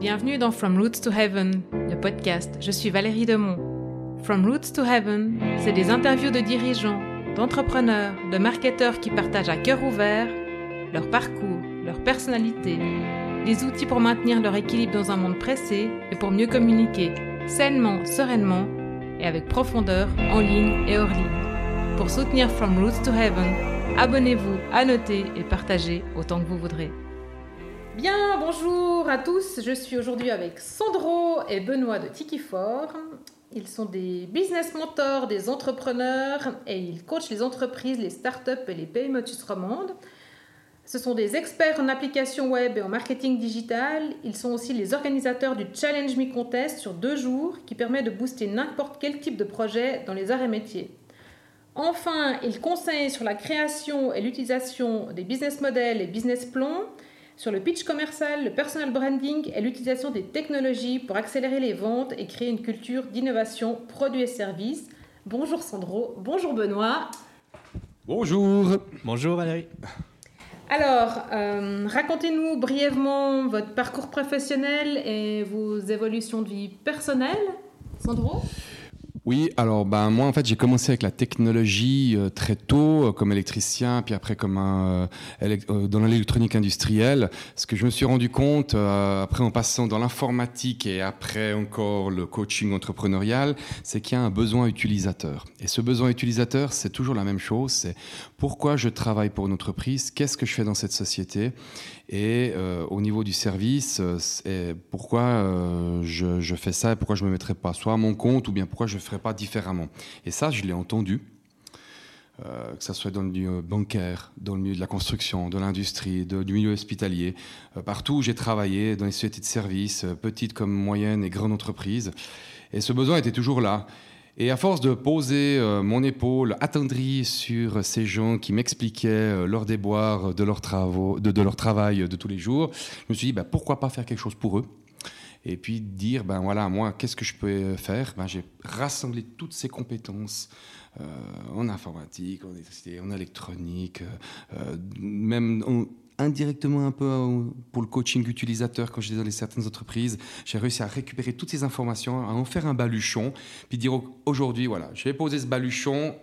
Bienvenue dans From Roots to Heaven, le podcast. Je suis Valérie Demont. From Roots to Heaven, c'est des interviews de dirigeants, d'entrepreneurs, de marketeurs qui partagent à cœur ouvert leur parcours, leur personnalité, des outils pour maintenir leur équilibre dans un monde pressé et pour mieux communiquer sainement, sereinement et avec profondeur en ligne et hors ligne. Pour soutenir From Roots to Heaven, abonnez-vous, annotez et partagez autant que vous voudrez. Bien, bonjour à tous. Je suis aujourd'hui avec Sandro et Benoît de Tikifor. Ils sont des business mentors, des entrepreneurs et ils coachent les entreprises, les startups et les PME romandes. Ce sont des experts en application web et en marketing digital. Ils sont aussi les organisateurs du Challenge Me Contest sur deux jours qui permet de booster n'importe quel type de projet dans les arts et métiers. Enfin, ils conseillent sur la création et l'utilisation des business models et business plans sur le pitch commercial, le personal branding et l'utilisation des technologies pour accélérer les ventes et créer une culture d'innovation produits et services. Bonjour Sandro, bonjour Benoît. Bonjour. Bonjour Valérie. Alors, euh, racontez-nous brièvement votre parcours professionnel et vos évolutions de vie personnelle. Sandro oui, alors ben, moi en fait j'ai commencé avec la technologie euh, très tôt euh, comme électricien, puis après comme un, euh, dans l'électronique industrielle. Ce que je me suis rendu compte après en passant dans l'informatique et après encore le coaching entrepreneurial, c'est qu'il y a un besoin utilisateur. Et ce besoin utilisateur, c'est toujours la même chose, c'est pourquoi je travaille pour une entreprise, qu'est-ce que je fais dans cette société? Et euh, au niveau du service, euh, pourquoi euh, je, fais ça et pourquoi je ne me mettrais pas soit à mon compte ou bien pourquoi je ne ferais pas différemment? Et ça, je l'ai entendu. que ce soit dans le milieu bancaire, dans le milieu de la construction, de l'industrie, du milieu hospitalier, partout où j'ai travaillé, dans les sociétés de services, petites comme moyennes et grandes entreprises. Et ce besoin était toujours là. Et à force de poser euh, mon épaule attendrie sur ces gens qui m'expliquaient euh, leur, travaux, de, leur travail de tous les jours, je me suis dit, bah, pourquoi pas faire quelque chose pour eux? Et puis dire, ben voilà, moi, qu'est-ce que je peux faire? Ben, J'ai rassemblé toutes ces compétences euh, en informatique, en, en électronique, même en, indirectement un peu euh, pour le coaching utilisateur quand j'étais dans certaines entreprises. J'ai réussi à récupérer toutes ces informations, à en faire un baluchon, puis dire aujourd'hui, voilà, je vais poser ce baluchon,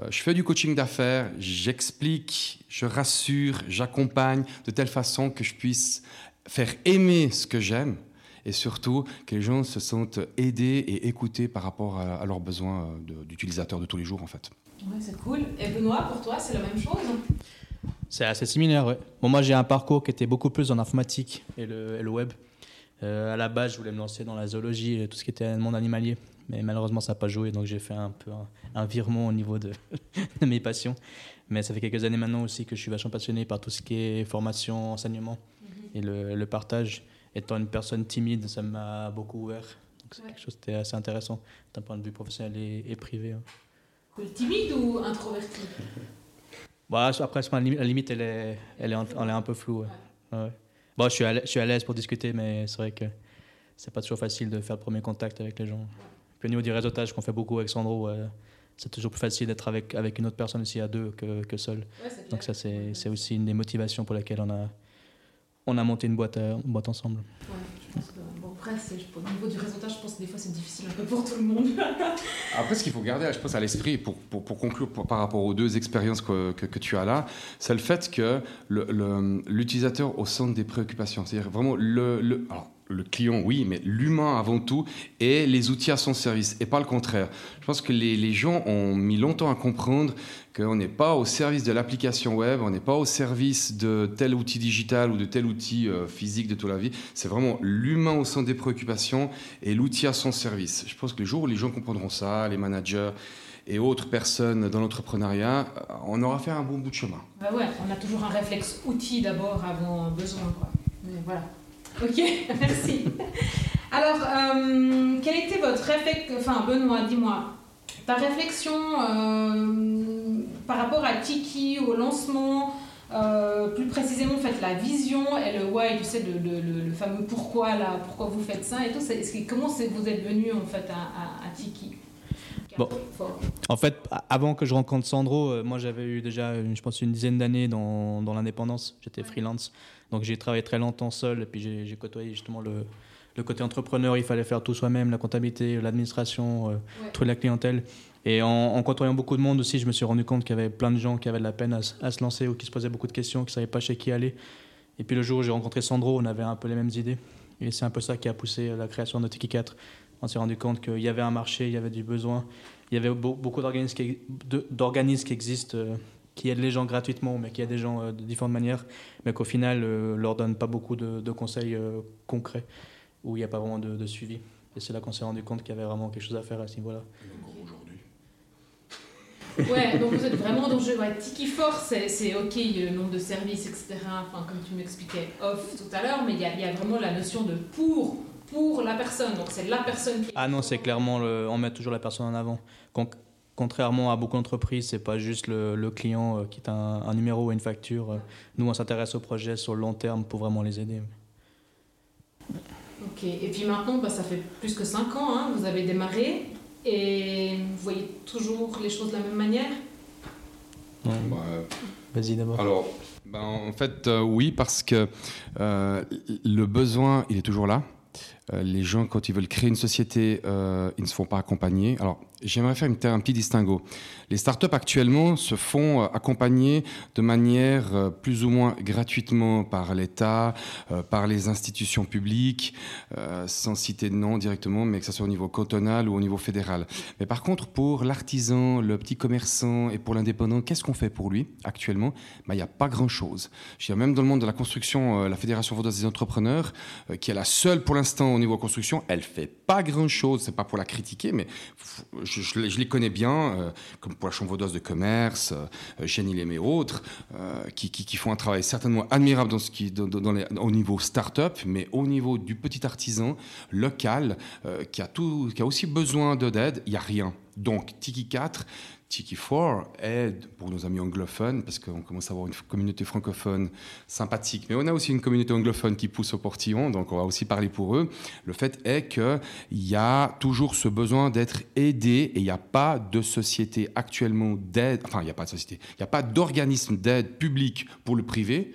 euh, je fais du coaching d'affaires, j'explique, je rassure, j'accompagne de telle façon que je puisse faire aimer ce que j'aime et surtout que les gens se sentent aidés et écoutés par rapport à, leurs besoins euh, d'utilisateurs de tous les jours en fait. Ouais, c'est cool. Et Benoît, pour toi, c'est la même chose? C'est assez similaire, oui. Bon, moi, j'ai un parcours qui était beaucoup plus en informatique et le, web. Euh, à la base, je voulais me lancer dans la zoologie et tout ce qui était le monde animalier. Mais malheureusement, ça n'a pas joué, donc j'ai fait un peu un, virement au niveau de, mes passions. Mais ça fait quelques années maintenant aussi que je suis vachement passionné par tout ce qui est formation, enseignement mhm. et le, partage. Étant une personne timide, ça m'a beaucoup ouvert. Donc c'est quelque chose qui était assez intéressant d'un point de vue professionnel et, privé. Hein. Timide ou introverti? Bah, après, la limite, elle est, elle est, elle est un peu floue. Bon, je suis à l'aise pour discuter, mais c'est vrai que c'est pas toujours facile de faire le premier contact avec les gens. Puis au niveau du réseautage qu'on fait beaucoup avec Sandro, c'est toujours plus facile d'être avec, avec une autre personne aussi à deux que, que seul. Donc ça, c'est aussi une des motivations pour lesquelles on a, on a monté une boîte, euh, une boîte ensemble. Ouais, je pense que, bon, après, au niveau du résultat, je pense que des fois c'est difficile un peu pour tout le monde. après, ce qu'il faut garder, je pense, à l'esprit, pour, pour, pour, conclure par rapport aux deux expériences que, que, tu as là, c'est le fait que l'utilisateur le, au centre des préoccupations. C'est-à-dire vraiment le. le alors, le client, oui, mais l'humain avant tout, et les outils à son service, et pas le contraire. Je pense que les, gens ont mis longtemps à comprendre qu'on n'est pas au service de l'application web, on n'est pas au service de tel outil digital ou de tel outil euh, physique de toute la vie. C'est vraiment l'humain au centre des préoccupations et l'outil à son service. Je pense que le jour où les gens comprendront ça, les managers et autres personnes dans l'entrepreneuriat, euh, on aura fait un bon bout de chemin. Bah ouais, on a toujours un réflexe outil d'abord avant besoin. Quoi. Voilà. Ok, merci. Alors, euh, quel était votre réflexe Enfin, Benoît, dis-moi, ta réflexion euh, par rapport à Tiki, au lancement, euh, plus précisément, fait, la vision et le why, tu sais, le, le, fameux pourquoi, là, pourquoi vous faites ça et tout, comment vous êtes venu en fait à, à, Tiki? Bon. En fait, avant que je rencontre Sandro, euh, moi j'avais eu déjà, je pense, une dizaine d'années dans, dans l'indépendance. J'étais freelance. Donc j'ai travaillé très longtemps seul et puis j'ai côtoyé justement le, le, côté entrepreneur. Il fallait faire tout soi-même, la comptabilité, l'administration, euh, trouver la clientèle. Et en, côtoyant beaucoup de monde aussi, je me suis rendu compte qu'il y avait plein de gens qui avaient de la peine à, se lancer ou qui se posaient beaucoup de questions, qui ne savaient pas chez qui aller. Et puis le jour où j'ai rencontré Sandro, on avait un peu les mêmes idées. Et c'est un peu ça qui a poussé la création de Tiki 4 on s'est rendu compte qu'il y avait un marché, il y avait du besoin. Il y avait beaucoup d'organismes qui, qui existent, euh, qui aident les gens gratuitement, mais qui aident des gens euh, de différentes manières, mais qu'au final, ne euh, leur donnent pas beaucoup de, conseils concrets, où il n'y a pas vraiment de, suivi. Et c'est là qu'on s'est rendu compte qu'il y avait vraiment quelque chose à faire à ce niveau-là. Ouais, donc vous êtes vraiment dans le jeu. Tiki Force, c'est ok, le nombre de services, etc. Enfin, comme tu m'expliquais off tout à l'heure, mais il y, y, a vraiment la notion de pour pour la personne. Donc c'est la personne qui. Ah non, c'est clairement le, on met toujours la personne en avant. Contrairement à beaucoup d'entreprises, c'est pas juste le, client euh, qui est un, numéro ou une facture. Nous, on s'intéresse au projet sur le long terme pour vraiment les aider. Ok, et puis maintenant, bah, ça fait plus que 5 ans, hein, vous avez démarré et vous voyez toujours les choses de la même manière? Bah, Vas-y d'abord. Alors, bah, en fait, euh, oui, parce que euh, le besoin, il est toujours là. Euh, les gens, quand ils veulent créer une société, euh, ils ne se font pas accompagner. Alors, j'aimerais faire un petit distinguo. Les startups actuellement se font euh, accompagner de manière plus ou moins gratuitement par l'État, par les institutions publiques, sans citer de nom directement, mais que ce soit au niveau cantonal ou au niveau fédéral. Mais par contre, pour l'artisan, le petit commerçant et pour l'indépendant, qu'est-ce qu'on fait pour lui actuellement? Ben, Il n'y a pas grand-chose. Même dans le monde de la construction, la Fédération vaudoise des entrepreneurs, qui est la seule pour l'instant au niveau construction, elle fait pas grand-chose. C'est pas pour la critiquer, mais je, les connais bien, comme pour la Chambre vaudoise de commerce, euh, Jenny et autres, euh, qui, font un travail certainement admirable dans ce qui, au niveau start-up, mais au niveau du petit artisan local, euh, qui, a tout, qui a aussi besoin d'aide, il n'y a rien. Donc, Tiki 4, Tiki 4 aide pour nos amis anglophones, parce qu'on commence à avoir une communauté francophone sympathique, mais on a aussi une communauté anglophone qui pousse au portillon, donc on va aussi parler pour eux. Le fait est qu'il y a toujours ce besoin d'être aidé et il n'y a pas de société actuellement d'aide, enfin il n'y a pas de société, il n'y a pas d'organisme d'aide public pour le privé,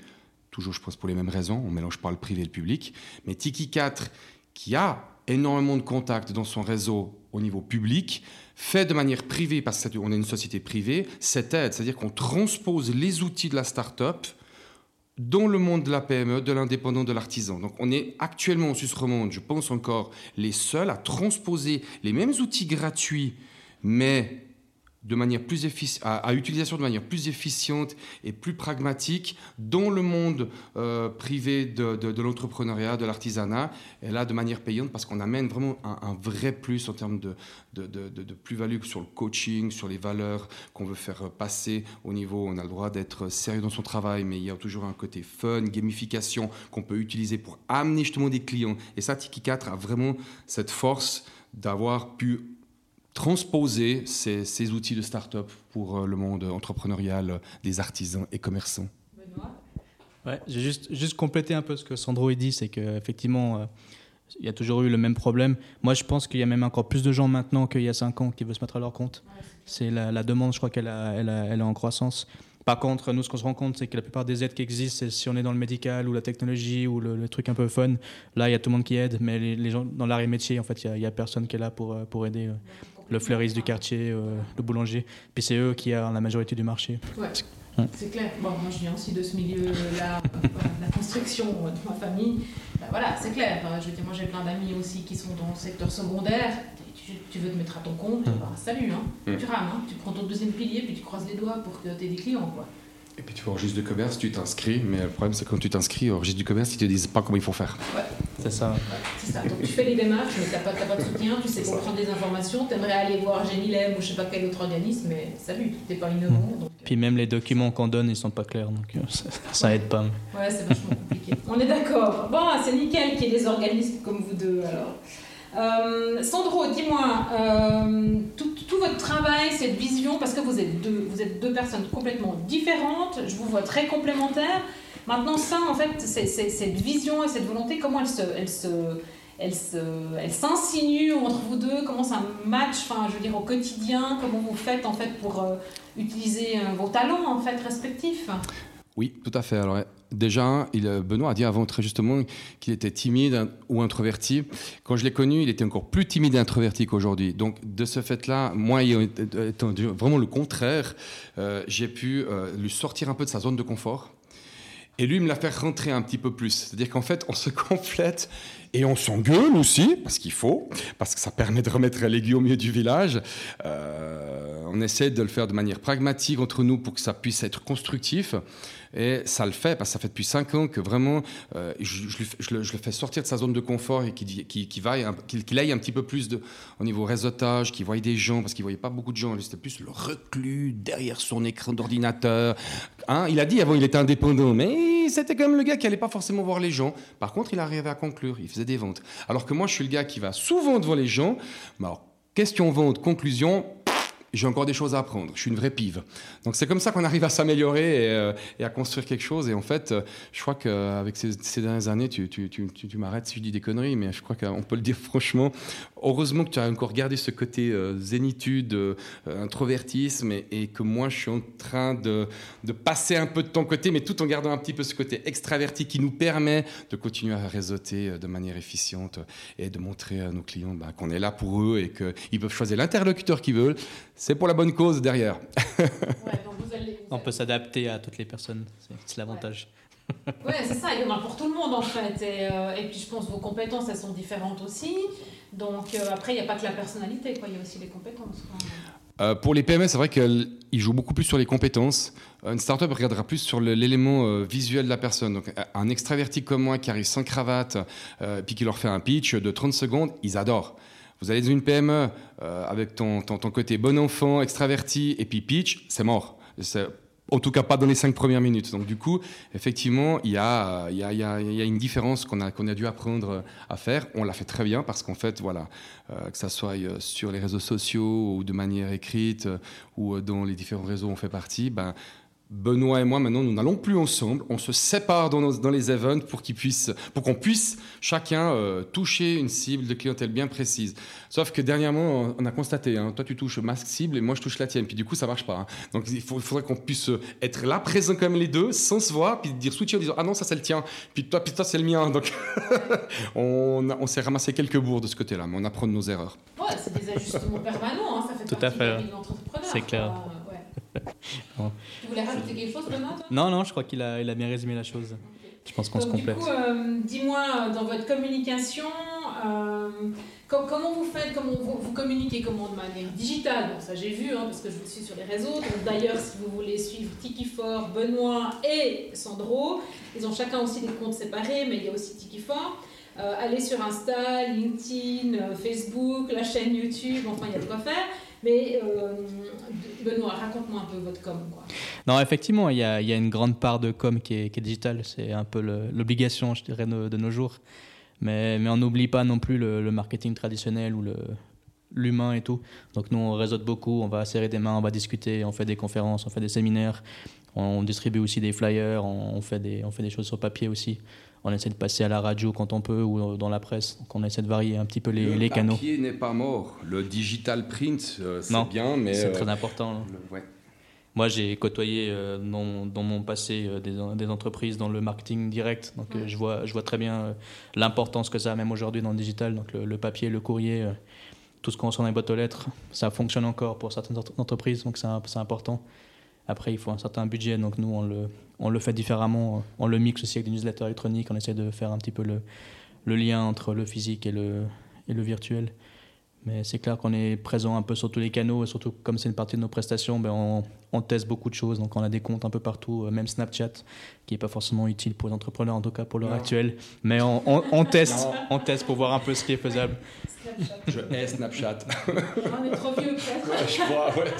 toujours je pense pour les mêmes raisons, on mélange pas le privé et le public, mais Tiki 4 qui a énormément de contacts dans son réseau au niveau public, fait de manière privée, parce qu'on est une société privée, cette aide, c'est-à-dire qu'on transpose les outils de la start-up dans le monde de la PME, de l'indépendant, de l'artisan. Donc on est actuellement au Suisse romande, je pense encore, les seuls à transposer les mêmes outils gratuits, mais de manière plus à, utilisation de manière plus efficiente et plus pragmatique dans le monde euh, privé de, l'entrepreneuriat, de l'artisanat, et là de manière payante parce qu'on amène vraiment un, vrai plus en termes de, de plus-value sur le coaching, sur les valeurs qu'on veut faire passer au niveau, on a le droit d'être sérieux dans son travail, mais il y a toujours un côté fun, gamification qu'on peut utiliser pour amener justement des clients. Et ça, Tiki 4 a vraiment cette force d'avoir pu transposer ces, outils de start-up pour euh, le monde entrepreneurial des artisans et commerçants. Benoît? Ouais, j'ai juste, juste complété un peu ce que Sandro a dit, c'est qu'effectivement, euh, il y a toujours eu le même problème. Moi, je pense qu'il y a même encore plus de gens maintenant qu'il y a 5 ans qui veulent se mettre à leur compte. C'est la, demande, je crois qu'elle elle, elle est en croissance. Par contre, nous, ce qu'on se rend compte, c'est que la plupart des aides qui existent, c'est si on est dans le médical ou la technologie ou le, truc un peu fun, là, il y a tout le monde qui aide, mais les, gens dans l'arrêt métier, en fait, il n'y a, personne qui est là pour, euh, pour aider le fleuriste du quartier, euh, le boulanger. Puis c'est eux qui ont la majorité du marché. Ouais. C'est clair. Bon, moi, je viens aussi de ce milieu-là, la construction de ma famille. Ben voilà, c'est clair. Je veux dire, moi, j'ai plein d'amis aussi qui sont dans le secteur secondaire. Tu, veux te mettre à ton compte, bah, salut, hein. tu rames, hein. tu prends ton deuxième pilier, puis tu croises les doigts pour que tu aies des clients. Quoi. Et puis tu vas au registre de commerce, tu t'inscris, mais le problème c'est que quand tu t'inscris au registre du commerce, ils te disent pas comment il faut faire. Ouais. C'est ça. c'est ça. Donc tu fais les démarches, mais tu n'as pas, pas, de soutien, tu sais pas prendre des informations, tu aimerais aller voir Génilem ou je sais pas quel autre organisme, mais salut, tu n'es pas innovant. Mmh. Donc, Puis même les documents qu'on donne, ils sont pas clairs, donc euh, ça, aide pas. Ouais, c'est vachement compliqué. On est d'accord. Bon, c'est nickel qu'il y ait des organismes comme vous deux alors. Euh, Sandro, dis-moi, euh, tout, votre travail, cette vision, parce que vous êtes, deux, vous êtes deux personnes complètement différentes, je vous vois très complémentaires. Maintenant, ça, en fait, cette vision et cette volonté, comment elle se, elle se, elle s'insinue entre vous deux? Comment ça match, enfin, je veux dire, au quotidien? Comment vous faites, en fait, pour euh, utiliser vos talents, en fait, respectifs? Oui, tout à fait. Déjà, il, euh, Benoît a dit avant très justement qu'il était timide ou introverti. Quand je l'ai connu, il était encore plus timide et introverti qu'aujourd'hui. Donc, de ce fait-là, moi, étant vraiment le contraire, j'ai pu lui sortir un peu de sa zone de confort et lui me l'a fait rentrer un petit peu plus. C'est-à-dire qu'en fait, on se complète et on s'engueule aussi, parce qu'il faut, parce que ça permet de remettre l'aiguille au milieu du village. Euh, on essaie de le faire de manière pragmatique entre nous pour que ça puisse être constructif. Et ça le fait, parce que ça fait depuis 5 ans que vraiment, euh, je, le, fais sortir de sa zone de confort et qu'il qui, qui aille un petit peu plus de, au niveau réseautage, qu'il voie des gens, parce qu'il voyait pas beaucoup de gens. C'était plus le reclus derrière son écran d'ordinateur. Hein, il a dit avant, il était indépendant, mais c'était quand même le gars qui n'allait pas forcément voir les gens. Par contre, il arrivait à conclure, il faisait des ventes. Alors que moi, je suis le gars qui va souvent devant les gens. alors, question vente, conclusion, j'ai encore des choses à apprendre. Je suis une vraie pive. Donc c'est comme ça qu'on arrive à s'améliorer et, euh, à construire quelque chose. Et en fait, euh, je crois qu'avec ces, ces, dernières années, tu, tu, tu, tu m'arrêtes si je dis des conneries, mais je crois qu'on peut le dire franchement. Heureusement que tu as encore gardé ce côté euh, zénitude, introvertisme, et, que moi, je suis en train de, de, passer un peu de ton côté, mais tout en gardant un petit peu ce côté extraverti qui nous permet de continuer à réseauter de manière efficiente et de montrer à nos clients bah, qu'on est là pour eux et qu'ils peuvent choisir l'interlocuteur qu'ils veulent c'est pour la bonne cause derrière. On peut s'adapter à toutes les personnes, c'est l'avantage. Oui, c'est ça, il y en a pour tout le monde en fait. Et, euh, et, puis je pense que vos compétences, elles sont différentes aussi. Donc euh, après, il n'y a pas que la personnalité, il y a aussi les compétences. Euh, pour les PME, c'est vrai qu'ils jouent beaucoup plus sur les compétences. Une startup regardera plus sur l'élément visuel de la personne. Donc, un extraverti comme moi qui arrive sans cravate, puis qui leur fait un pitch de 30 secondes, ils adorent. Vous allez dans une PME euh, avec ton, ton, côté bon enfant, extraverti, et puis pitch, c'est mort. En tout cas, pas dans les cinq premières minutes. Donc, du coup, effectivement, il y a, une différence qu'on a, dû apprendre à faire. On l'a fait très bien parce qu'en fait, voilà, euh, que ça soit euh, sur les réseaux sociaux ou de manière écrite ou dans les différents réseaux où on fait partie, ben, Benoît et moi, maintenant, nous n'allons plus ensemble. On se sépare dans, dans les events pour qu'on puisse, chacun euh, toucher une cible de clientèle bien précise. Sauf que dernièrement, on a constaté, hein, toi tu touches masque cible et moi je touche la tienne. Puis du coup, ça marche pas. Hein. Donc il, faudrait qu'on puisse être là, présent comme les deux, sans se voir, puis dire switcher en disant ah non ça c'est le tien, puis toi, puis toi c'est le mien. Donc on, on s'est ramassé quelques bourres de ce côté-là, mais on apprend de nos erreurs. Ouais, c'est des ajustements permanents. Hein, ça fait Tout à fait. C'est clair. Tu voulais rajouter quelque chose, Benoît Non, non, je crois qu'il a, il a bien résumé la chose. Je pense qu'on se complète. Du coup, euh, dis-moi, euh, dans votre communication, euh, comment vous faites, comment vous, vous, communiquez comment de manière digitale? Bon, ça j'ai vu, hein, parce que je vous suis sur les réseaux. D'ailleurs, si vous voulez suivre Tiki Fort, Benoît et Sandro, ils ont chacun aussi des comptes séparés, mais il y a aussi Tiki Fort. allez sur Insta, LinkedIn, Facebook, la chaîne YouTube, enfin il y a de quoi faire. Mais euh, Benoît, raconte-moi un peu votre com. Non, effectivement, il y, a, une grande part de com qui est, qui digitale. C'est un peu l'obligation, je dirais, de, nos jours. Mais, on n'oublie pas non plus le, marketing traditionnel ou l'humain et tout. Donc nous, on réseaute beaucoup, on va serrer des mains, on va discuter, on fait des conférences, on fait des séminaires, on distribue aussi des flyers, on fait des choses sur papier aussi on essaie de passer à la radio quand on peut ou dans la presse. Donc on essaie de varier un petit peu les, les canaux. Le papier n'est pas mort. Le digital print, euh, c'est bien, mais c'est très euh, important. Moi, j'ai côtoyé euh, dans, mon passé des, entreprises dans le marketing direct, donc je vois je vois très bien l'importance que ça a même aujourd'hui dans le digital. Donc le, papier, le courrier, tout ce qu'on reçoit dans les boîtes aux lettres, ça fonctionne encore pour certaines entreprises, donc c'est important. Après, il faut un certain budget, donc nous, on le, on le fait différemment. On le mixe aussi avec des newsletters électroniques. On essaie de faire un petit peu le, le lien entre le physique et le, et le virtuel. Mais c'est clair qu'on est présent un peu sur tous les canaux, et surtout comme c'est une partie de nos prestations, ben on, on, teste beaucoup de choses. Donc on a des comptes un peu partout, euh, même Snapchat, qui n'est pas forcément utile pour les entrepreneurs, en tout cas pour l'heure actuelle. Mais on, on, teste, on teste pour voir un peu ce qui est faisable. Je hais Snapchat. on est trop vieux peut-être. je crois, ouais.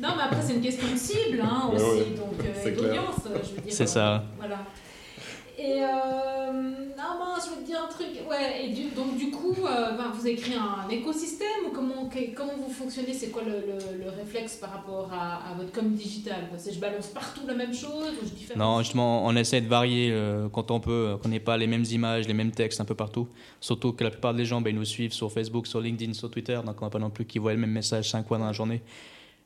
Non, mais après, c'est une question de cible hein, aussi, donc, euh, d'audience, je veux dire. C'est ça. Voilà. Et euh, non, je veux te dire, un truc. Ouais, et du, donc du coup, euh, ben, vous avez créé un écosystème ou comment, comment vous fonctionnez? C'est quoi le, le, réflexe par rapport à, à votre com digital? C'est je balance partout la même chose ou je Non, justement, on essaie de varier euh, quand on peut, qu'on n'ait pas les mêmes images, les mêmes textes un peu partout. Surtout que la plupart des gens, ben, ils nous suivent sur Facebook, sur LinkedIn, sur Twitter, donc on n'a pas non plus qu'ils voient le même message cinq fois dans la journée.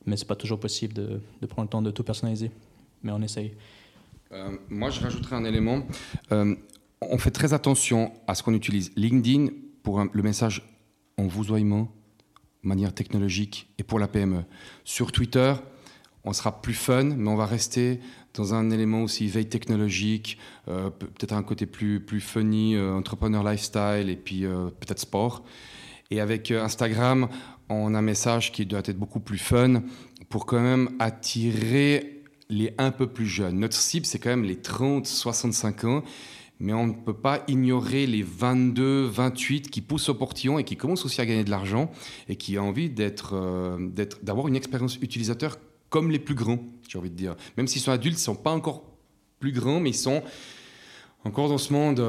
Mais c'est pas toujours possible de, prendre le temps de tout personnaliser. Mais on essaye. Euh, moi, je rajouterai un élément. Euh, on fait très attention à ce qu'on utilise LinkedIn pour le message en vousoiement, manière technologique, et pour la PME. Sur Twitter, on sera plus fun, mais on va rester dans un élément aussi veille technologique, euh, peut-être un côté plus funny, entrepreneur lifestyle, et puis peut-être sport. Et avec Instagram, a un message qui doit être beaucoup plus fun pour quand même attirer les un peu plus jeunes. Notre cible, c'est quand même les 30-65 ans, mais on ne peut pas ignorer les 22, 28 qui poussent au portillon et qui commencent aussi à gagner de l'argent et qui ont envie euh, d'être, d'avoir une expérience utilisateur comme les plus grands, j'ai envie de dire. Même s'ils sont adultes, ils ne sont pas encore plus grands, mais ils sont encore dans ce monde.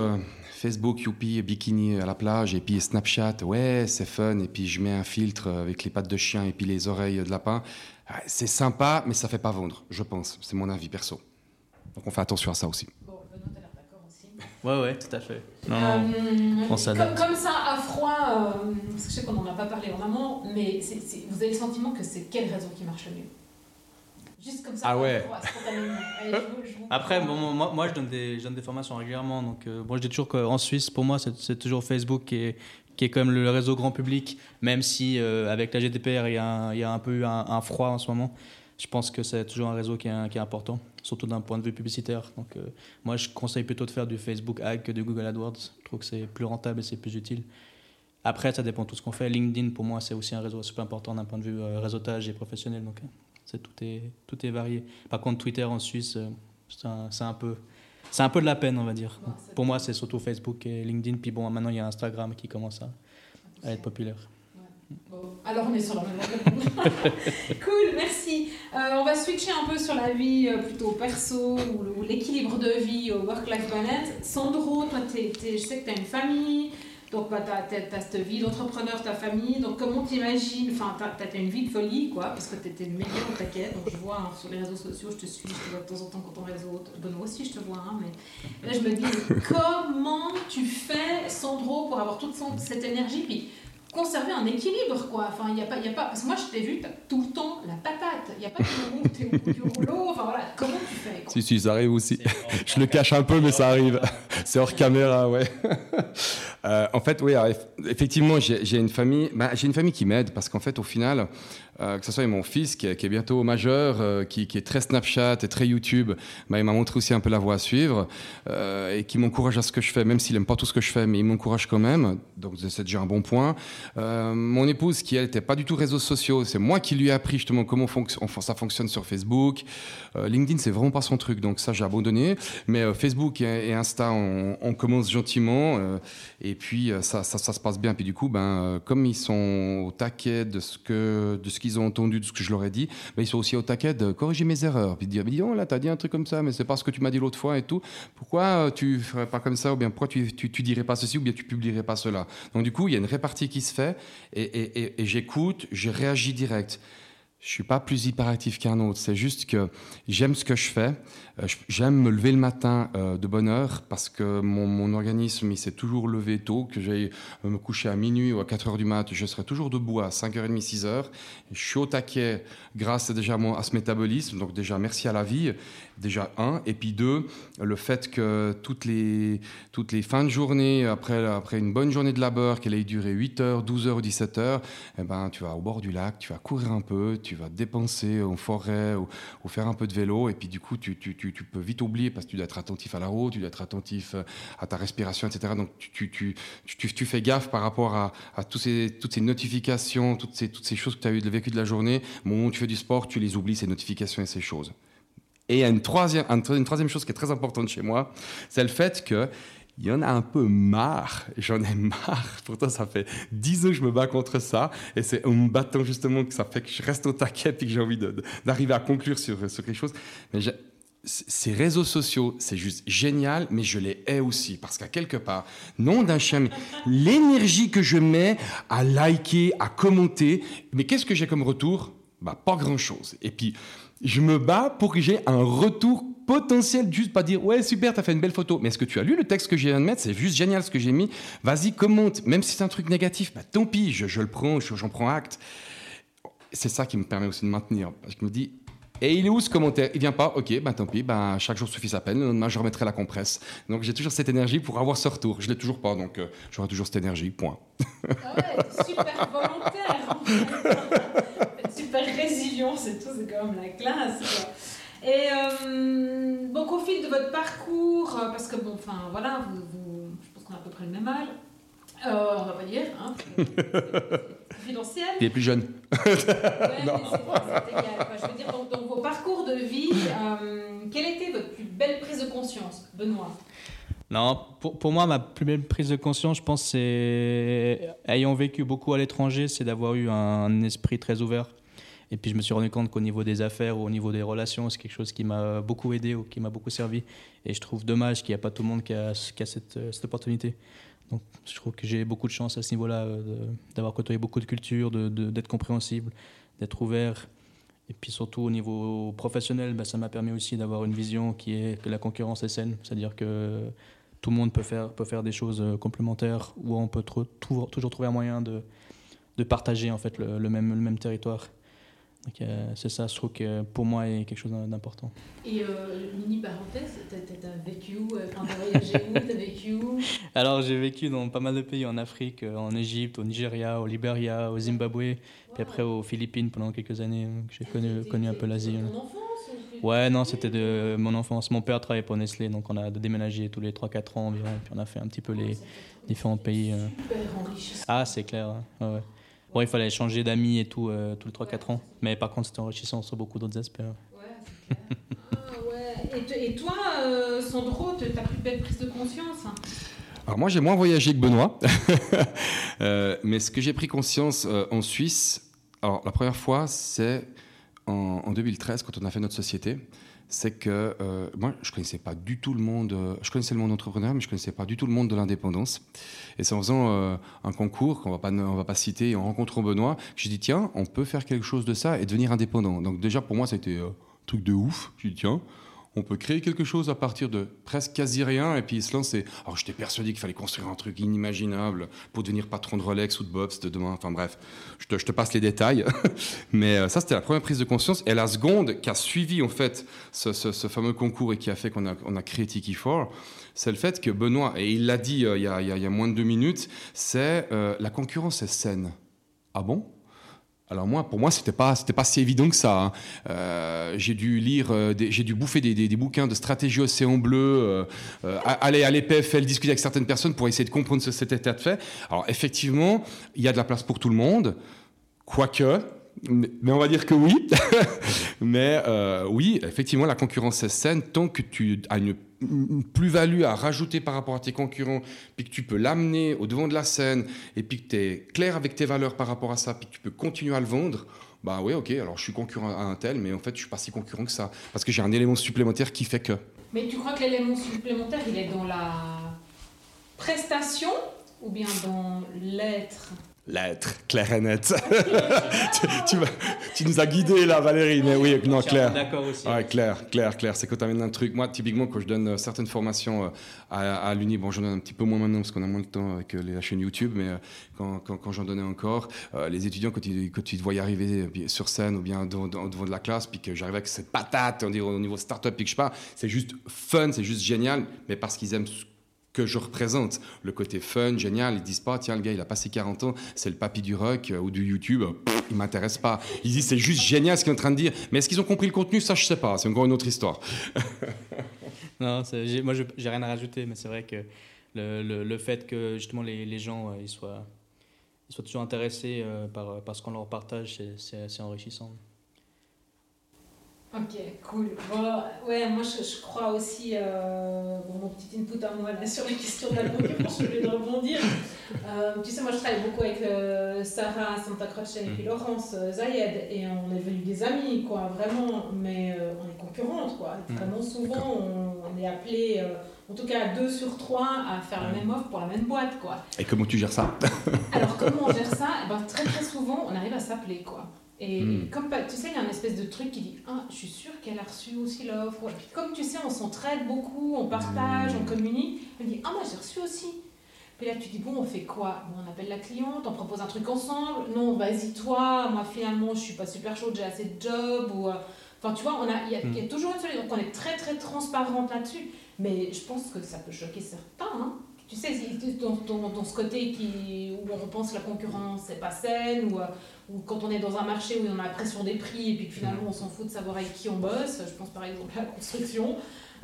Facebook, Youpi, bikini à la plage, et puis Snapchat, ouais, c'est fun, et puis je mets un filtre avec les pattes de chien et puis les oreilles de lapin. C'est sympa, mais ça fait pas vendre, je pense. C'est mon avis perso. Donc on fait attention à ça aussi. Bon, Benoît, t'as l'air d'accord aussi. Ouais, ouais, tout à fait. Non, euh, on s'adapte. Comme, ça, à froid, euh, parce que je sais qu'on n'en a pas parlé en amont, mais vous avez le sentiment que c'est quel réseau qui marche le mieux? Juste comme ça, ah ouais. Après, bon, moi, moi, je, donne des, je donne des formations régulièrement. Donc, euh, moi, je dis toujours qu'en Suisse, pour moi, c'est toujours Facebook qui est, qui est comme le réseau grand public, même si euh, avec la GDPR, il y, a il y a un peu eu un, froid en ce moment. Je pense que c'est toujours un réseau qui est, qui est important, surtout d'un point de vue publicitaire. Donc, euh, moi, je conseille plutôt de faire du Facebook Ad que du Google AdWords. Je trouve que c'est plus rentable et c'est plus utile. Après, ça dépend de tout ce qu'on fait. LinkedIn, pour moi, c'est aussi un réseau super important d'un point de vue euh, réseautage et professionnel. Donc, c'est, tout, est, tout est varié. Par contre, Twitter en Suisse, c'est un, un peu c'est un peu de la peine, on va dire. Pour moi, c'est surtout Facebook et LinkedIn. Puis bon, maintenant, il y a Instagram qui commence à, être populaire. alors on est sur la même Cool, merci. Euh, on va switcher un peu sur la vie euh, plutôt perso ou, l'équilibre de vie au work-life balance. Sandro, toi, je sais que tu as une famille, donc, bah, tu as, cette vie d'entrepreneur, ta famille. Donc, comment t'imagines? Enfin, tu as, une vie de folie, quoi, parce que tu étais le meilleur au taquet. Donc, je vois hein, sur les réseaux sociaux, je te suis, je te vois de temps en temps quand on réseau. Benoît aussi, je te vois. Hein, mais là, je me dis, comment tu fais, Sandro, pour avoir toute cette énergie? Puis, conserver un équilibre, quoi. Enfin, il y a pas, y a pas... Parce que moi, je t'ai vu, tout le temps la patate. Il n'y a pas de moment où tu es au rouleau. Enfin, voilà. Comment tu fais Si, si, ça arrive aussi. je le cache un peu, mais ça arrive. C'est hors caméra, ouais. Euh, en fait, oui, effectivement, j'ai une famille. Bah, j'ai une famille qui m'aide parce qu'en fait, au final, euh, que ce soit mon fils qui est, bientôt majeur, euh, qui, est très Snapchat et très YouTube, bah, il m'a montré aussi un peu la voie à suivre euh, et qui m'encourage à ce que je fais, même s'il n'aime pas tout ce que je fais, mais il m'encourage quand même. Donc c'est déjà un bon point. mon épouse, qui elle n'était pas du tout réseaux sociaux, c'est moi qui lui ai appris justement comment ça fonctionne sur Facebook. LinkedIn, c'est vraiment pas son truc, donc ça j'ai abandonné. Mais Facebook et, Insta, on, commence gentiment et puis ça, ça, se passe bien. Puis du coup, ben, comme ils sont au taquet de ce que qu'ils ont entendu de ce que je leur ai dit, mais ils sont aussi au taquet de corriger mes erreurs, puis de dire, mais dis donc, là, tu as dit un truc comme ça, mais c'est pas ce que tu m'as dit l'autre fois et tout. Pourquoi euh, tu ferais pas comme ça, ou bien pourquoi tu, tu, dirais pas ceci, ou bien tu publierais pas cela? Donc du coup, il y a une répartie qui se fait, et, et j'écoute, je réagis direct. Je suis pas plus hyperactif qu'un autre. C'est juste que j'aime ce que je fais. Euh, j'aime me lever le matin euh, de bonne heure parce que mon, organisme il s'est toujours levé tôt. Que j'aille me coucher à minuit ou à 4 heures du mat, je serai toujours debout à 5h30, 6h. Je suis au taquet grâce déjà à ce métabolisme. Donc déjà merci à la vie. Déjà un. Et puis deux, le fait que toutes les, toutes les fins de journée, après, après une bonne journée de labeur, qu'elle ait duré 8 heures, 12 heures ou 17 heures, eh ben, tu vas au bord du lac, tu vas courir un peu, tu vas dépenser en forêt ou, faire un peu de vélo. Et puis du coup, tu, tu, tu, peux vite oublier parce que tu dois être attentif à la route, tu dois être attentif euh, à ta respiration, etc. Donc tu, fais gaffe par rapport à, à tous ces, toutes ces notifications, toutes ces, toutes ces choses que tu as eu vécu de la journée. Au moment où tu fais du sport, tu les oublies, ces notifications et ces choses. Et une troisième, une troisième chose qui est très importante chez moi, c'est le fait que il y en a un peu marre, j'en ai marre. Pourtant, ça fait dix ans que je me bats contre ça. Et c'est en me battant justement que ça fait que je reste au taquet et que j'ai envie d'arriver à conclure sur, sur quelque chose. Mais ces réseaux sociaux, c'est juste génial, mais je les hais aussi. Parce qu'à quelque part, nom d'un chien, l'énergie que je mets à liker, à commenter, mais qu'est-ce que j'ai comme retour? Bah, Pas grand-chose. Et puis, je me bats pour que j'ai un retour potentiel, juste pas dire ouais super, t'as fait une belle photo, mais est-ce que tu as lu le texte que je viens de mettre? C'est juste génial ce que j'ai mis. Vas-y, commente, même si c'est un truc négatif, bah, tant pis, je, le prends, j'en prends acte. C'est ça qui me permet aussi de maintenir. Parce que je me dis, et il est où ce commentaire? Il vient pas? Ok, ben tant pis, ben, chaque jour suffit sa peine. Le lendemain, je remettrai la compresse. Donc j'ai toujours cette énergie pour avoir ce retour. Je l'ai toujours pas, donc euh, j'aurai toujours cette énergie, point. Ah ouais, super volontaire. Super résilient, c'est tout, c'est quand même la classe. Et euh, donc au fil de votre parcours, euh, parce que bon, enfin voilà, vous, je pense qu'on a à peu près le même âge. Euh, on va pas dire, hein. confidentiel. Il est plus jeune. ouais, mais c'est égal. Je veux dire, dans, vos parcours de vie, euh, quelle était votre plus belle prise de conscience, Benoît? Non, pour, pour, moi, ma plus belle prise de conscience, je pense, c'est, ayant vécu beaucoup à l'étranger, c'est d'avoir eu un esprit très ouvert. Et puis je me suis rendu compte qu'au niveau des affaires ou au niveau des relations, c'est quelque chose qui m'a beaucoup aidé ou qui m'a beaucoup servi. Et je trouve dommage qu'il n'y a pas tout le monde qui a, qui a cette, cette, opportunité. Donc je trouve que j'ai beaucoup de chance à ce niveau-là euh, d'avoir côtoyé beaucoup de cultures, d'être compréhensible, d'être ouvert. Et puis surtout au niveau professionnel, bah, ça m'a permis aussi d'avoir une vision qui est que la concurrence est saine. C'est-à-dire que tout le monde peut faire, peut faire des choses euh, complémentaires ou on peut toujours trouver un moyen de, de partager en fait le, même, le même territoire. Euh, c'est ça, je trouve que pour moi, est quelque chose d'important. Et euh, mini parenthèse, t'as vécu où euh, T'as voyagé où T'as vécu où? Alors, j'ai vécu dans pas mal de pays, en Afrique, en Égypte, au Nigeria, au Liberia, au Zimbabwe, puis après aux Philippines pendant quelques années. J'ai connu, connu un peu l'Asie. Ton enfance Ouais, non, c'était de mon enfance. Mon père travaillait pour Nestlé, donc on a déménagé tous les 3-4 ans environ, puis on a fait un petit peu les différents pays. Super enrichissant. Ah, c'est clair. Ouais, ouais. Bon, il fallait changer d'amis et tout, euh, tous les 3-4 ans. Mais par contre, c'était enrichissant sur beaucoup d'autres aspects. Ouais, c'est ah, ouais. Et, et, toi, euh, Sandro, ta plus belle prise de conscience alors moi j'ai moins voyagé que Benoît, euh, mais ce que j'ai pris conscience euh, en Suisse, alors la première fois c'est en, en, 2013 quand on a fait notre société c'est que euh, moi, je connaissais pas du tout le monde. Euh, je connaissais le monde entrepreneur, mais je connaissais pas du tout le monde de l'indépendance. Et c'est en faisant euh, un concours qu'on on va pas citer, en rencontrant Benoît, que j'ai dit tiens, on peut faire quelque chose de ça et devenir indépendant. Donc déjà pour moi, c'était un truc de ouf. J'ai dit tiens, on peut créer quelque chose à partir de presque quasi rien et puis se lancer. Alors j'étais persuadé qu'il fallait construire un truc inimaginable pour devenir patron de Rolex ou de Bob's de demain. Enfin bref, je te, passe les détails. Mais euh, ça, c'était la première prise de conscience. Et la seconde qui a suivi en fait ce, fameux concours et qui a fait qu'on a, créé Tiki4, c'est le fait que Benoît, et il l'a dit euh, il, y a, il, y a, moins de deux minutes, c'est euh, la concurrence est saine. Ah bon? Alors moi, pour moi, c'était pas, c'était pas si évident que ça. Hein. Euh, j'ai dû lire, euh, j'ai dû bouffer des, des, bouquins de stratégie océan bleu, euh, aller à l'EPFL, discuter avec certaines personnes pour essayer de comprendre ce, cet état de fait. Alors effectivement, il y a de la place pour tout le monde, quoique, mais on va dire que oui. mais oui, effectivement, la concurrence est saine tant que tu as une plus-value à rajouter par rapport à tes concurrents, puis que tu peux l'amener au devant de la scène, et puis que tu es clair avec tes valeurs par rapport à ça, puis que tu peux continuer à le vendre, bah oui, ok, alors je suis concurrent à un tel, mais en fait, je suis pas si concurrent que ça, parce que j'ai un élément supplémentaire qui fait que. Mais tu crois que l'élément supplémentaire, il est dans la prestation ou bien dans l'être? L'être, clair et net. tu, tu, nous as guidés là, Valérie, mais oui, non, clair. D'accord aussi. Ouais, clair, clair, clair. C'est quand tu amènes un truc. Moi, typiquement, quand je donne euh, certaines formations euh, à, à l'Uni, bon, j'en donne un petit peu moins maintenant parce qu'on a moins de temps avec euh, la chaîne YouTube, mais quand, quand, quand j'en donnais encore, les étudiants, quand ils, quand ils te voyaient arriver sur scène ou bien devant, devant de la classe, puis que j'arrivais avec cette patate au niveau start-up, puis que je pas, c'est juste fun, c'est juste génial, mais parce qu'ils aiment que je représente. Le côté fun, génial, ils disent pas, tiens, le gars, il a passé 40 ans, c'est le papy du rock euh, ou du YouTube, il m'intéresse pas. Ils disent, c'est juste génial ce qu'il est en train de dire. Mais est-ce qu'ils ont compris le contenu? Ça, je sais pas, c'est encore une autre histoire. non, moi, j'ai rien à rajouter, mais c'est vrai que le, fait que justement les, gens euh, ils soient, ils soient toujours intéressés euh, par, par ce qu'on leur partage, c'est enrichissant. Ok, cool. Bon, ouais, moi je, je crois aussi, euh, bon, mon petit input à moi là, sur les questions de la concurrence, je vais rebondir. Euh, tu sais, moi je travaille beaucoup avec euh, Sarah Santa Croce et puis Mm. Laurence euh, Zayed et on est devenus des amis, quoi, vraiment, mais euh, on est concurrentes, quoi. Mm. Vraiment souvent, on, on est appelé, euh, en tout cas deux sur trois, à faire la Mm. même offre pour la même boîte, quoi. Et comment tu gères ça? Alors comment on gère ça? Eh ben, Très très souvent, on arrive à s'appeler quoi. Et Hmm. comme tu sais, il y a une espèce de truc qui dit Ah, je suis sûre qu'elle a reçu aussi l'offre. Puis comme tu sais, on s'entraide beaucoup, on partage, Hmm. on communique. Elle dit Ah, moi j'ai reçu aussi. Puis là, tu dis Bon, on fait quoi? Bon, On appelle la cliente, on propose un truc ensemble. Non, vas-y, toi, moi finalement, je suis pas super chaude, j'ai assez de job. Ou, euh, Enfin, tu vois, il y, a- il y a toujours une solution. Donc, on est très très transparente là-dessus. Mais je pense que ça peut choquer certains. hein. Tu sais, dans- dans ce côté qui, où on pense que la concurrence n'est pas saine, ou, euh, ou quand on est dans un marché où on a la pression des prix et puis que finalement on s'en fout de savoir avec qui on bosse, je pense par exemple à la construction,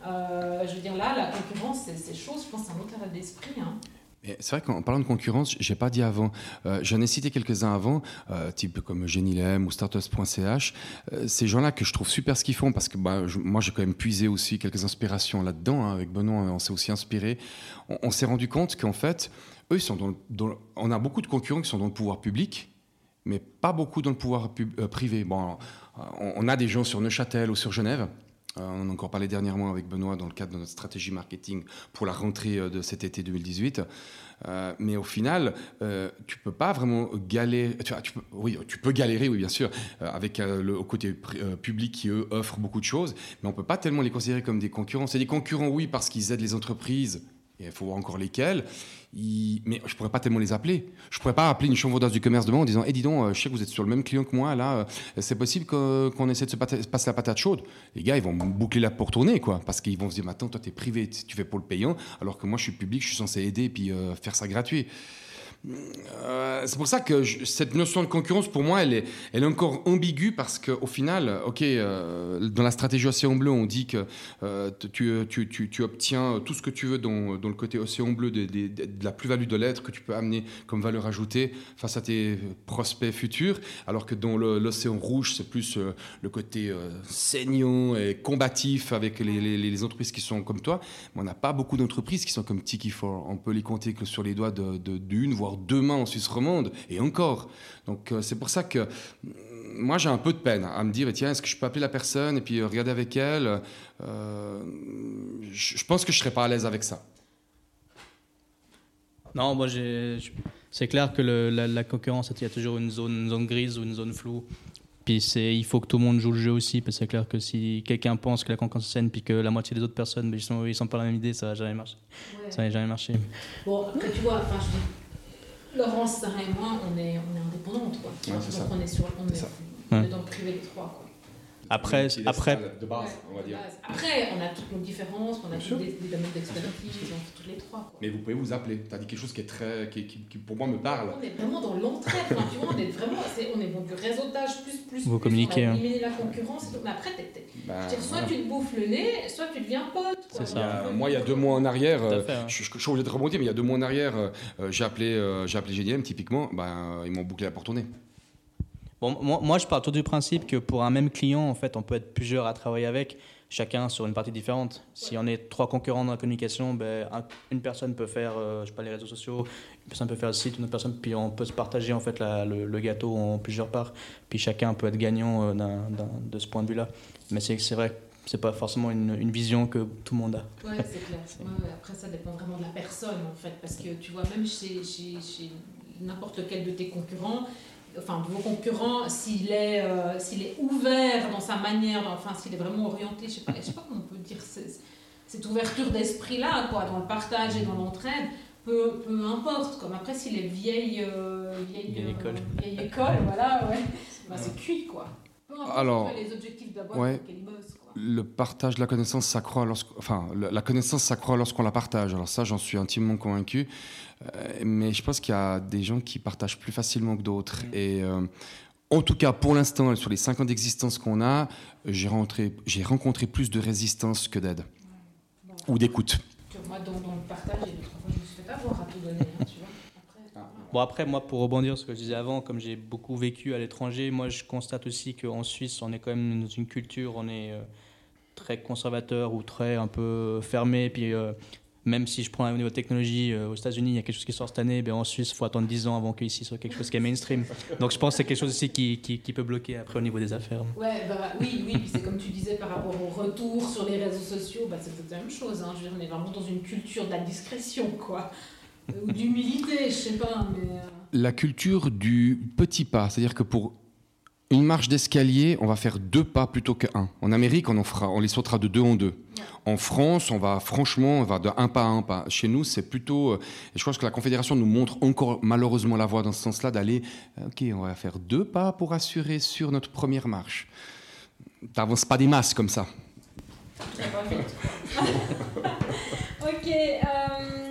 euh, je veux dire là, la concurrence, c'est chose, je pense c'est un autre état d'esprit. Hein. C'est vrai qu'en parlant de concurrence, j'ai pas dit avant. Euh, J'en ai cité quelques-uns avant, euh, type comme Genilem ou Startups.ch. Euh, ces gens-là que je trouve super ce qu'ils font parce que bah, moi j'ai quand même puisé aussi quelques inspirations là-dedans. hein. avec Benoît, on s'est aussi inspiré. On, s'est rendu compte qu'en fait, eux, sont on a beaucoup de concurrents qui sont dans le pouvoir public, mais pas beaucoup dans le pouvoir euh, privé. Bon, euh, on, a des gens sur Neuchâtel ou sur Genève. Euh, on en a encore parlé dernièrement avec Benoît dans le cadre de notre stratégie marketing pour la rentrée de cet été 2018. Euh, mais au final, tu peux pas vraiment galérer. Oui, tu peux galérer, oui, bien sûr, avec le côté pri- euh, public qui eux offrent beaucoup de choses, mais on peut pas tellement les considérer comme des concurrents. C'est des concurrents, oui, parce qu'ils aident les entreprises. Il faut voir encore lesquels. Mais je pourrais pas tellement les appeler. Je pourrais pas appeler une chambre d'as du commerce demain en disant Eh, dis donc, euh, je sais que vous êtes sur le même client que moi, là, euh, c'est possible qu'on essaie de se passer la patate chaude. Les gars, ils vont boucler la pour tourner, quoi. Parce qu'ils vont se dire Maintenant, toi, tu es privé, tu fais pour le payant, alors que moi, je suis public, je suis censé aider et puis euh, faire ça gratuit. Euh, c'est pour ça que cette notion de concurrence, pour moi, elle est, elle est encore ambiguë parce qu'au final, ok, euh, dans la stratégie Océan Bleu, on dit que euh, tu, obtiens tout ce que tu veux dans, le côté Océan Bleu, de, la plus-value de l'être que tu peux amener comme valeur ajoutée face à tes prospects futurs, alors que dans l'Océan Rouge, c'est plus le côté saignant et combatif avec les, entreprises qui sont comme toi. On n'a pas beaucoup d'entreprises qui sont comme Tiki for. On peut les compter que sur les doigts d'une, voire deux mains en Suisse romande, et encore. Donc euh, c'est pour ça que mm, moi j'ai un peu de peine à me dire, tiens, est-ce que je peux appeler la personne et puis euh, regarder avec elle Euh, je, pense que je serais pas à l'aise avec ça. Non, moi, c'est clair que le- la, la concurrence, il y a toujours une zone, une zone grise ou une zone floue. Puis c'est, il faut que tout le monde joue le jeu aussi, parce que c'est clair que si quelqu'un pense que la concurrence est saine, puis que la moitié des autres personnes, ben, ils sont, ils sont pas la même idée, ça va jamais marcher. Ça va jamais marcher. Bon, après, tu vois, enfin, je dis, Laurence, Sarah et moi, on est, on est indépendantes, quoi. Ouais, Donc ça. on est, sur, on est, on est Ouais. dans le privé les trois, quoi. Après, après, de Ouais, de base. Après, on a toutes nos différences, on a sûr. des, des domaines d'expertise, on toutes les trois, quoi. Mais vous pouvez vous appeler. Tu as dit quelque chose qui est très, qui, qui- qui, pour moi me parle. On est vraiment dans l'entraide, enfin, tu vois, on est vraiment, on est dans du réseautage plus, plus, Vous plus, communiquez, on a hein. la concurrence, et tout. mais après, Ben, je veux dire, soit voilà. tu te bouffes le nez, soit tu deviens pote, quoi. C'est ça. a- moi, il y a deux mois en arrière, euh, fait, hein. je, je- je suis obligé de remonter, mais il y a deux mois en arrière, euh, euh, j'ai appelé, euh, j'ai appelé GDM, typiquement, ben, ils m'ont bouclé la porte au nez. Bon, moi, je pars tout du principe que pour un même client, en fait, on peut être plusieurs à travailler avec, chacun sur une partie différente. Si on est trois concurrents dans la communication, ben, un- une personne peut faire, euh, je sais pas, les réseaux sociaux, une personne peut faire le site, une autre personne, puis on peut se partager en fait le, gâteau en plusieurs parts, puis chacun peut être gagnant euh, de ce point de vue-là. Mais c'est vrai c'est pas forcément une, vision que tout le monde a. Ouais, c'est clair. Après, ça dépend vraiment de la personne, en fait. Parce que tu vois, même chez, chez n'importe lequel de tes concurrents, enfin, de vos concurrents, s'il est, euh, s'il est ouvert dans sa manière, enfin, s'il est vraiment orienté, je sais pas, je sais pas comment on peut dire, cette ouverture d'esprit-là, quoi, dans le partage et dans l'entraide, peu, peu importe. Comme après, s'il est vieille, euh, vieille, Vieille euh, école. vieille école, voilà, ouais, bah, c'est cuit, quoi. Peu importe Alors, les objectifs boîte ouais. Le partage de la connaissance s'accroît enfin, la connaissance s'accroît lorsqu'on la partage. Alors ça, j'en suis intimement convaincu. Euh, mais je pense qu'il y a des gens qui partagent plus facilement que d'autres. Et euh, en tout cas, pour l'instant, sur les 5 ans d'existence qu'on a, j'ai rencontré, j'ai rencontré plus de résistance que d'aide Bon. ou d'écoute. Moi, dans, dans le partage, fois, je me suis fait avoir à tout donner, hein, tu vois. Après, Ah. voilà. Bon, après, moi, pour rebondir sur ce que je disais avant, comme j'ai beaucoup vécu à l'étranger, moi, je constate aussi qu'en Suisse, on est quand même dans une culture, on est euh, très conservateur ou très un peu fermé. Puis, euh, même si je prends au niveau technologie, euh, aux États-Unis, il y a quelque chose qui sort cette année, ben en Suisse, il faut attendre 10 ans avant qu'ici soit quelque chose qui est mainstream. Donc, je pense que c'est quelque chose aussi qui, qui, peut bloquer après au niveau des affaires. Ouais, bah, oui, oui, c'est comme tu disais par rapport au retour sur les réseaux sociaux, bah, c'est la même chose. Hein. Je veux dire, on est vraiment dans une culture de la discrétion, quoi. Ou d'humilité, je sais pas. Mais... Euh. La culture du petit pas, c'est-à-dire que pour une marche d'escalier, on va faire deux pas plutôt qu'un. En Amérique, on, en fera, on les sautera de deux en deux. En France, on va franchement, on va de un pas à un pas. Chez nous, c'est plutôt. Euh, je pense que la Confédération nous montre encore malheureusement la voie dans ce sens-là d'aller. Euh, ok, on va faire deux pas pour assurer sur notre première marche. T'avances pas des masses comme ça. ok. Euh,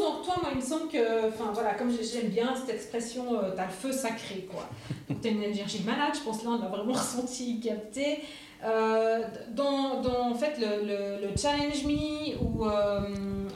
Donc toi, moi, il me semble que, enfin voilà, comme j'aime bien cette expression, euh, t'as le feu sacré, quoi. Donc t'as une énergie malade, je pense là, on l'a vraiment ressenti, capté. Euh, dans, dans, en fait, le, le, Challenge Me ou euh,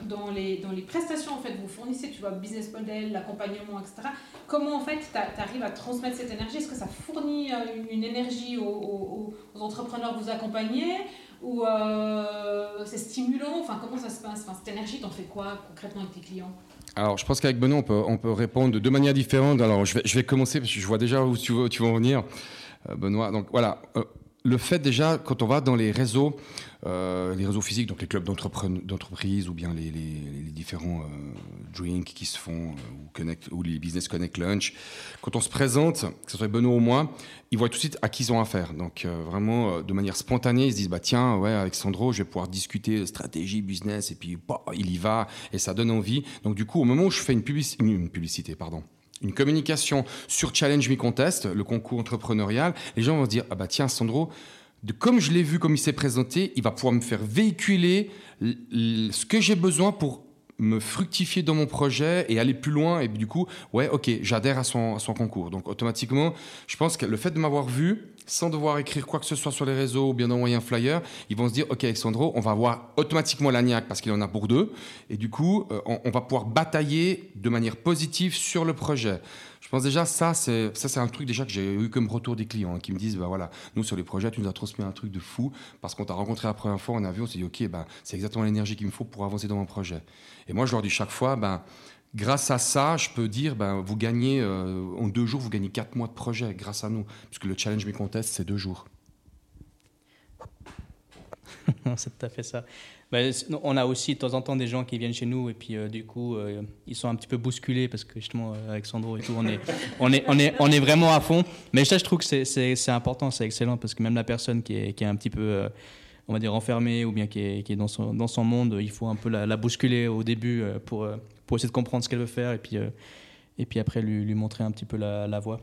dans, les, dans les prestations en fait, vous fournissez, tu vois, business model, l'accompagnement, etc. Comment en fait tu arrives à transmettre cette énergie? Est-ce que ça fournit une, énergie aux, aux, aux entrepreneurs que vous accompagnez? Ou euh, c'est stimulant Enfin, comment ça se passe? Enfin, Cette énergie, t'en fais quoi concrètement avec tes clients? Alors, je pense qu'avec Benoît, on peut, on peut, répondre de deux manières différentes. Alors, je vais, je vais, commencer parce que je vois déjà où tu veux, tu veux en venir, euh, Benoît. Donc, voilà. Euh, le fait déjà, quand on va dans les réseaux, euh, les réseaux physiques, donc les clubs d'entreprise ou bien les, différents euh, drinks qui se font euh, ou, connect, ou les business connect lunch, quand on se présente, que ce soit Benoît ou moi, ils voient tout de suite à qui ils ont affaire. Donc vraiment, de manière spontanée, ils se disent bah tiens, ouais, avec Sandro, je vais pouvoir discuter stratégie, business, et puis bah, il y va et ça donne envie. Donc du coup, au moment où je fais une, publicité, pardon une communication sur Challenge Me Contest, le concours entrepreneurial, les gens vont se dire ah bah tiens Sandro, comme je l'ai vu, comme il s'est présenté, il va pouvoir me faire véhiculer ce que j'ai besoin pour me fructifier dans mon projet et aller plus loin. Et du coup, ouais, ok, j'adhère à son, concours. Donc automatiquement, je pense que le fait de m'avoir vu, sans devoir écrire quoi que ce soit sur les réseaux ou bien envoyer un flyer, ils vont se dire, ok Alexandro, on va avoir automatiquement l'agnac parce qu'il en a pour deux. Et du coup, euh, on va pouvoir batailler de manière positive sur le projet. Je pense déjà, ça, c'est, ça, c'est un truc déjà que j'ai eu comme retour des clients hein, qui me disent, bah voilà, nous sur les projets, tu nous as transmis un truc de fou parce qu'on t'a rencontré la première fois, on a vu, on s'est dit, ok, bah, c'est exactement l'énergie qu'il me faut pour avancer dans mon projet. Et moi, je leur dis chaque fois, ben, grâce à ça, je peux dire, ben, vous gagnez, euh, en deux jours, vous gagnez quatre mois de projet grâce à nous, puisque le challenge Me Contest, c'est deux jours. c'est tout à fait ça. Ben, on a aussi de temps en temps des gens qui viennent chez nous et puis euh, du coup euh, ils sont un petit peu bousculés parce que justement avec Sandro et tout on est, on est, on est, on est vraiment à fond. Mais ça je trouve que c'est important, c'est excellent parce que même la personne qui est, qui est un petit peu on va dire enfermée ou bien qui est, qui est dans, son, dans son monde, il faut un peu la, bousculer au début euh, pour, euh, pour essayer de comprendre ce qu'elle veut faire et puis, euh, et puis après lui, lui montrer un petit peu la, la voie.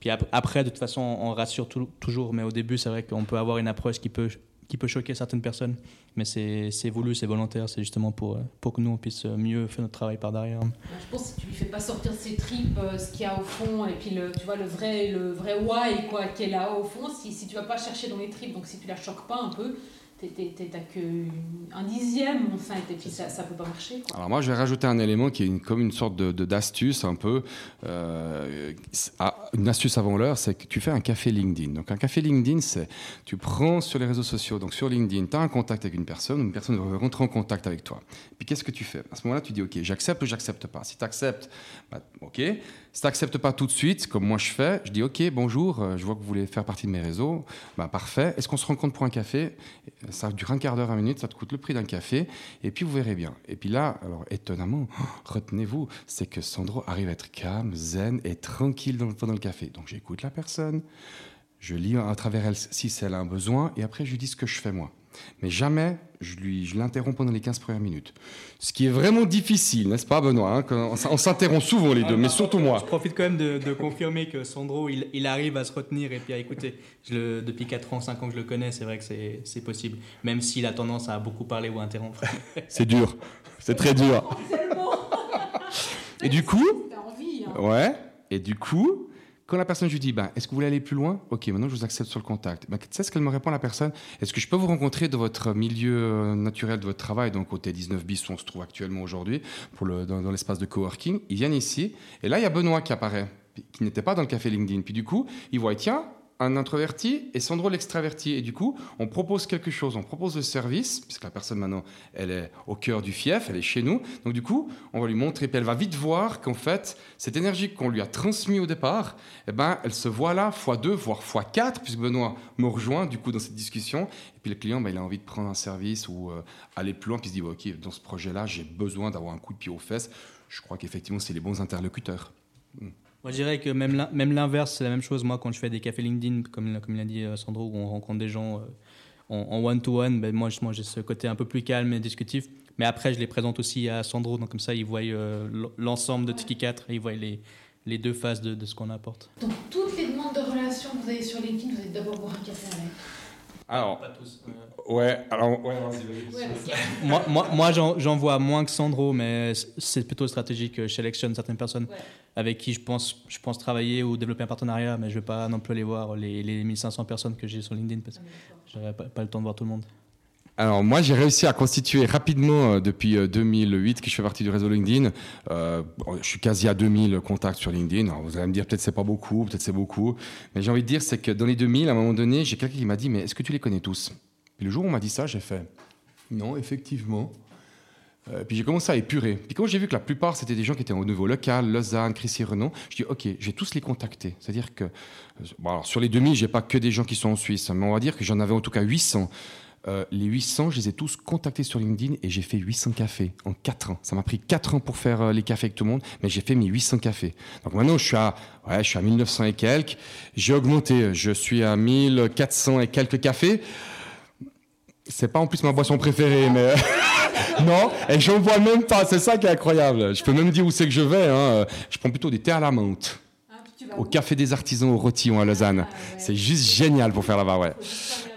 Puis après, de toute façon, on rassure toujours, mais au début, c'est vrai qu'on peut avoir une approche qui peut qui peut choquer certaines personnes. Mais c'est voulu, c'est volontaire, c'est justement pour, pour que nous, on puisse mieux faire notre travail par derrière. Je pense que tu lui fais pas sortir ses tripes, euh, ce qu'il y a au fond, et puis le, tu vois, le vrai, le vrai why quoi, qui est là au fond, si, si tu vas pas chercher dans les tripes, donc si tu la choques pas un peu, t'as qu'un dixième enfin et puis ça, ça peut pas marcher. Alors moi je vais rajouter un élément qui est une, comme une sorte de d'astuce un peu, euh, une astuce avant l'heure, c'est que tu fais un café LinkedIn. Donc un café LinkedIn, c'est tu prends sur les réseaux sociaux, donc sur LinkedIn, tu as un contact avec une personne, une personne va rentrer en contact avec toi. Puis qu'est-ce que tu fais? À ce moment-là, tu dis ok, j'accepte ou j'accepte pas? Si tu acceptes, bah, ok. Si tu n'acceptes pas tout de suite, comme moi je fais, je dis ok, bonjour, euh, je vois que vous voulez faire partie de mes réseaux, bah, parfait. Est-ce qu'on se rencontre pour un café? Ça dure un quart d'heure, un minute, ça te coûte le prix d'un café, et puis vous verrez bien. Et puis là, alors étonnamment, retenez-vous, c'est que Sandro arrive à être calme, zen et tranquille pendant le café. Donc j'écoute la personne, je lis à travers elle si elle a un besoin, et après je lui dis ce que je fais moi. Mais jamais je, lui, je l'interromps pendant les 15 premières minutes. Ce qui est vraiment difficile, n'est-ce pas, Benoît hein, On s'interrompt souvent les deux, mais surtout moi. Je profite quand même de, confirmer que Sandro, il, arrive à se retenir et puis à écouter. Je depuis 4 ans, 5 ans que je le connais, c'est vrai que c'est possible. Même s'il a tendance à beaucoup parler ou interrompre. c'est dur. C'est très dur. et du coup. Envie, hein. Ouais. Et du coup, quand la personne, je lui dis, ben, est-ce que vous voulez aller plus loin? Ok, maintenant je vous accepte sur le contact. Ben, sais ce qu'elle me répond, la personne? Est-ce que je peux vous rencontrer dans votre milieu euh, naturel de votre travail, donc au T19 bis où on se trouve actuellement aujourd'hui, dans, l'espace de coworking. Ils viennent ici, et là, il y a Benoît qui apparaît, qui n'était pas dans le café LinkedIn. Puis du coup, ils voient, tiens, un introverti et Sandro l'extraverti. Et du coup, on propose quelque chose, on propose le service, puisque la personne maintenant, elle est au cœur du fief, elle est chez nous. Donc du coup, on va lui montrer, puis elle va vite voir qu'en fait, cette énergie qu'on lui a transmise au départ, eh ben, elle se voit là, fois deux, voire fois quatre, puisque Benoît me rejoint du coup dans cette discussion. Et puis le client, ben, il a envie de prendre un service ou euh, aller plus loin, puis il se dit, ok, dans ce projet-là, j'ai besoin d'avoir un coup de pied aux fesses. Je crois qu'effectivement, c'est les bons interlocuteurs. Hmm. Moi, je dirais que même l'inverse, c'est la même chose. Moi, quand je fais des cafés LinkedIn, comme, comme l'a dit euh, Sandro, où on rencontre des gens euh, en one-to-one, ben moi, j'ai ce côté un peu plus calme et discutif. Mais après, je les présente aussi à Sandro, donc comme ça, ils voient euh, l'ensemble de Tiki 4 et ils voient les, les deux phases de, de ce qu'on apporte. Donc, toutes les demandes de relations que vous avez sur LinkedIn, vous allez d'abord boire un café avec? Alors, ouais, alors, ouais, moi, moi, moi j'en vois moins que Sandro, mais c'est plutôt stratégique. Je sélectionne certaines personnes avec qui je pense, je pense travailler ou développer un partenariat, mais je ne vais pas non plus aller voir les, les 1500 personnes que j'ai sur LinkedIn parce que je n'aurai pas, le temps de voir tout le monde. Alors moi j'ai réussi à constituer rapidement euh, depuis 2008 euh, que je fais partie du réseau LinkedIn. Euh, je suis quasi à 2000 contacts sur LinkedIn. Alors, vous allez me dire peut-être c'est pas beaucoup, peut-être c'est beaucoup, mais j'ai envie de dire c'est que dans les 2000 à un moment donné j'ai quelqu'un qui m'a dit mais est-ce que tu les connais tous? Et le jour où on m'a dit ça j'ai fait non effectivement. puis j'ai commencé à épurer. Puis quand j'ai vu que la plupart c'était des gens qui étaient au niveau local, Lausanne, Chrissy Renault, je dis ok, je vais tous les contacter. C'est-à-dire que bon, alors, sur les 2000, j'ai pas que des gens qui sont en Suisse, mais on va dire que j'en avais en tout cas 800 euh, les 800, je les ai tous contactés sur LinkedIn et j'ai fait 800 cafés en 4 ans. Ça m'a pris 4 ans pour faire euh, les cafés avec tout le monde, mais j'ai fait mes 800 cafés. Donc maintenant, je suis à, ouais, je suis à 1900 et quelques. J'ai augmenté, je suis à 1400 et quelques cafés. C'est pas en plus ma boisson préférée, mais non, et j'en vois même pas. C'est ça qui est incroyable. Je peux même dire où c'est que je vais. Hein. Je prends plutôt des thés à la menthe. Ah, au café des artisans au Rotillon à Lausanne. Ah, c'est juste génial pour faire là-bas, ouais.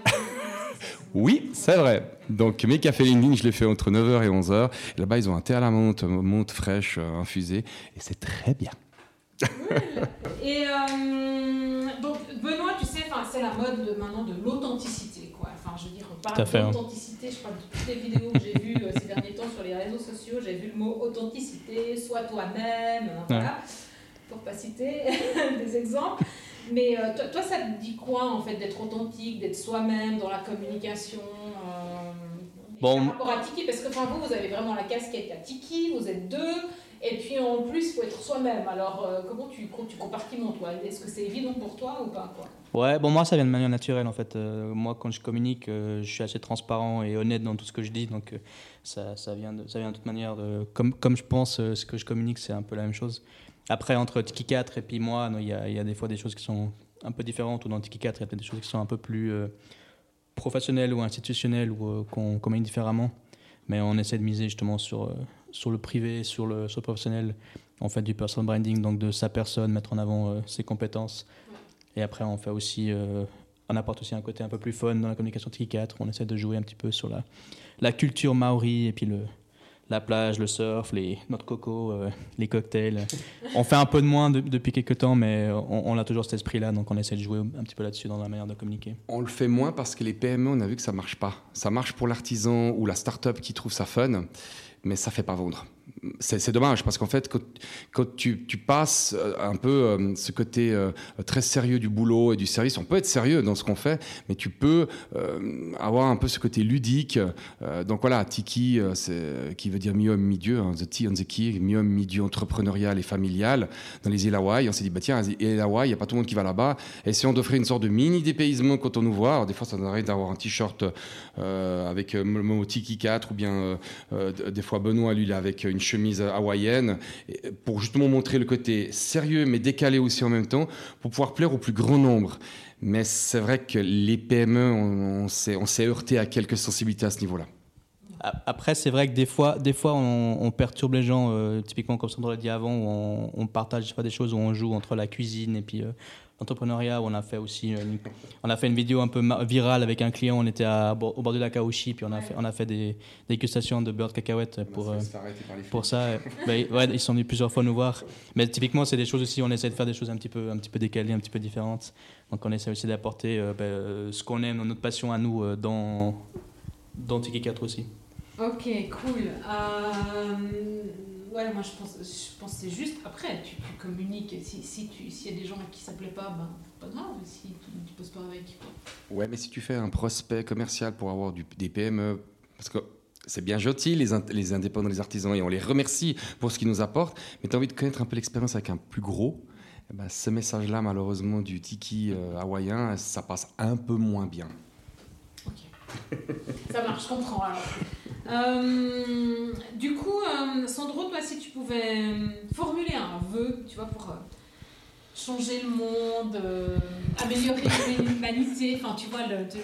Oui, c'est vrai. Donc mes cafés LinkedIn, je les fais entre 9h et 11h. Là-bas, ils ont un thé à la menthe, menthe fraîche, euh, infusée, et c'est très bien. Et euh, donc Benoît, tu sais, c'est la mode de, maintenant de l'authenticité. Enfin, je veux dire, on parle hein. d'authenticité. Je parle de toutes les vidéos que j'ai vues euh, ces derniers temps sur les réseaux sociaux. J'ai vu le mot authenticité, sois toi-même, voilà, pour pas citer des exemples. Mais euh, toi, ça te dit quoi en fait d'être authentique, d'être soi-même dans la communication bon. par rapport à Tiki? Parce que enfin, vous, vous avez vraiment la casquette à Tiki, vous êtes deux, et puis en plus, il faut être soi-même. Alors euh, comment tu, tu toi? Est-ce que c'est évident pour toi ou pas Ouais, bon moi ça vient de manière naturelle en fait. moi quand je communique, je suis assez transparent et honnête dans tout ce que je dis, donc ça, vient de, ça vient de toute manière. Comme, comme je pense, ce que je communique c'est un peu la même chose. Après, entre Tiki 4 et puis moi, il y, a, y, a des fois des choses qui sont un peu différentes, ou dans Tiki 4, il y a peut-être des choses qui sont un peu plus euh, professionnelles ou institutionnelles, ou euh, qu'on communique différemment. Mais on essaie de miser justement sur, euh, sur le privé, sur le, sur professionnel. On fait du personal branding, donc de sa personne, mettre en avant ses compétences. Et après, on fait aussi, on apporte aussi un côté un peu plus fun dans la communication Tiki 4. On essaie de jouer un petit peu sur la, la culture maori et puis le, la plage, le surf, les noix de coco, euh, les cocktails. on fait un peu de moins depuis quelques temps, mais on, a toujours cet esprit-là, donc on essaie de jouer un petit peu là-dessus dans la manière de communiquer. On le fait moins parce que les PME, on a vu que ça marche pas. Ça marche pour l'artisan ou la start-up qui trouve ça fun, mais ça fait pas vendre c'est dommage parce qu'en fait, quand, tu, passes euh, un peu euh, ce côté euh, très sérieux du boulot et du service, on peut être sérieux dans ce qu'on fait, mais tu peux avoir un peu ce côté ludique. donc voilà, Tiki, qui veut dire mi-homme, mi-dieu, hein, The Tea on the Key, mi-homme, mi-dieu entrepreneurial et familial dans les îles Hawaï. On s'est dit, bah tiens, les îles Hawaï, il n'y a pas tout le monde qui va là-bas. Essayons d'offrir une sorte de mini dépaysement quand on nous voit. Des fois, ça nous arrive d'avoir un t-shirt avec le mot Tiki 4 ou bien des fois Benoît, lui, avec une chemise hawaïenne, pour justement montrer le côté sérieux mais décalé aussi en même temps, pour pouvoir plaire au plus grand nombre. Mais c'est vrai que les PME, on, on s'est heurté à quelques sensibilités à ce niveau-là. Après, c'est vrai que des fois, des fois on, perturbe les gens, euh, typiquement comme Sandro l'a dit avant, où on, partage pas des choses, où on joue entre la cuisine et puis euh, d'entrepreneuriat où on a fait aussi une, on a fait une vidéo un peu virale avec un client. On était à, au bord de la Kaoshi, puis on a fait, on a fait des dégustations de beurre de cacahuète pour, pour ça. Ben, ouais, ils sont venus plusieurs fois nous voir. Mais typiquement, c'est des choses aussi, on essaie de faire des choses un petit peu, un petit peu décalées, un petit peu différentes. Donc on essaie aussi d'apporter ben, ce qu'on aime, notre passion à nous dans, dans Tiki 4 aussi. Ok, cool. Euh, ouais, moi je pense, je pense que c'est juste. Après, tu, communiques. Si, si tu, s'il y a des gens qui ne s'appelaient pas, ben, pas grave si tu ne poses pas avec. Ouais, mais si tu fais un prospect commercial pour avoir du, des PME, parce que c'est bien gentil, les, les indépendants, les artisans, et on les remercie pour ce qu'ils nous apportent, mais tu as envie de connaître un peu l'expérience avec un plus gros. Eh ben, ce message-là, malheureusement, du tiki euh, hawaïen, ça passe un peu moins bien. Ok. Ça marche, je comprends alors. Euh, du coup, euh, Sandro, toi, si tu pouvais euh, formuler un vœu, tu vois, pour changer le monde, améliorer l'humanité, enfin, tu vois,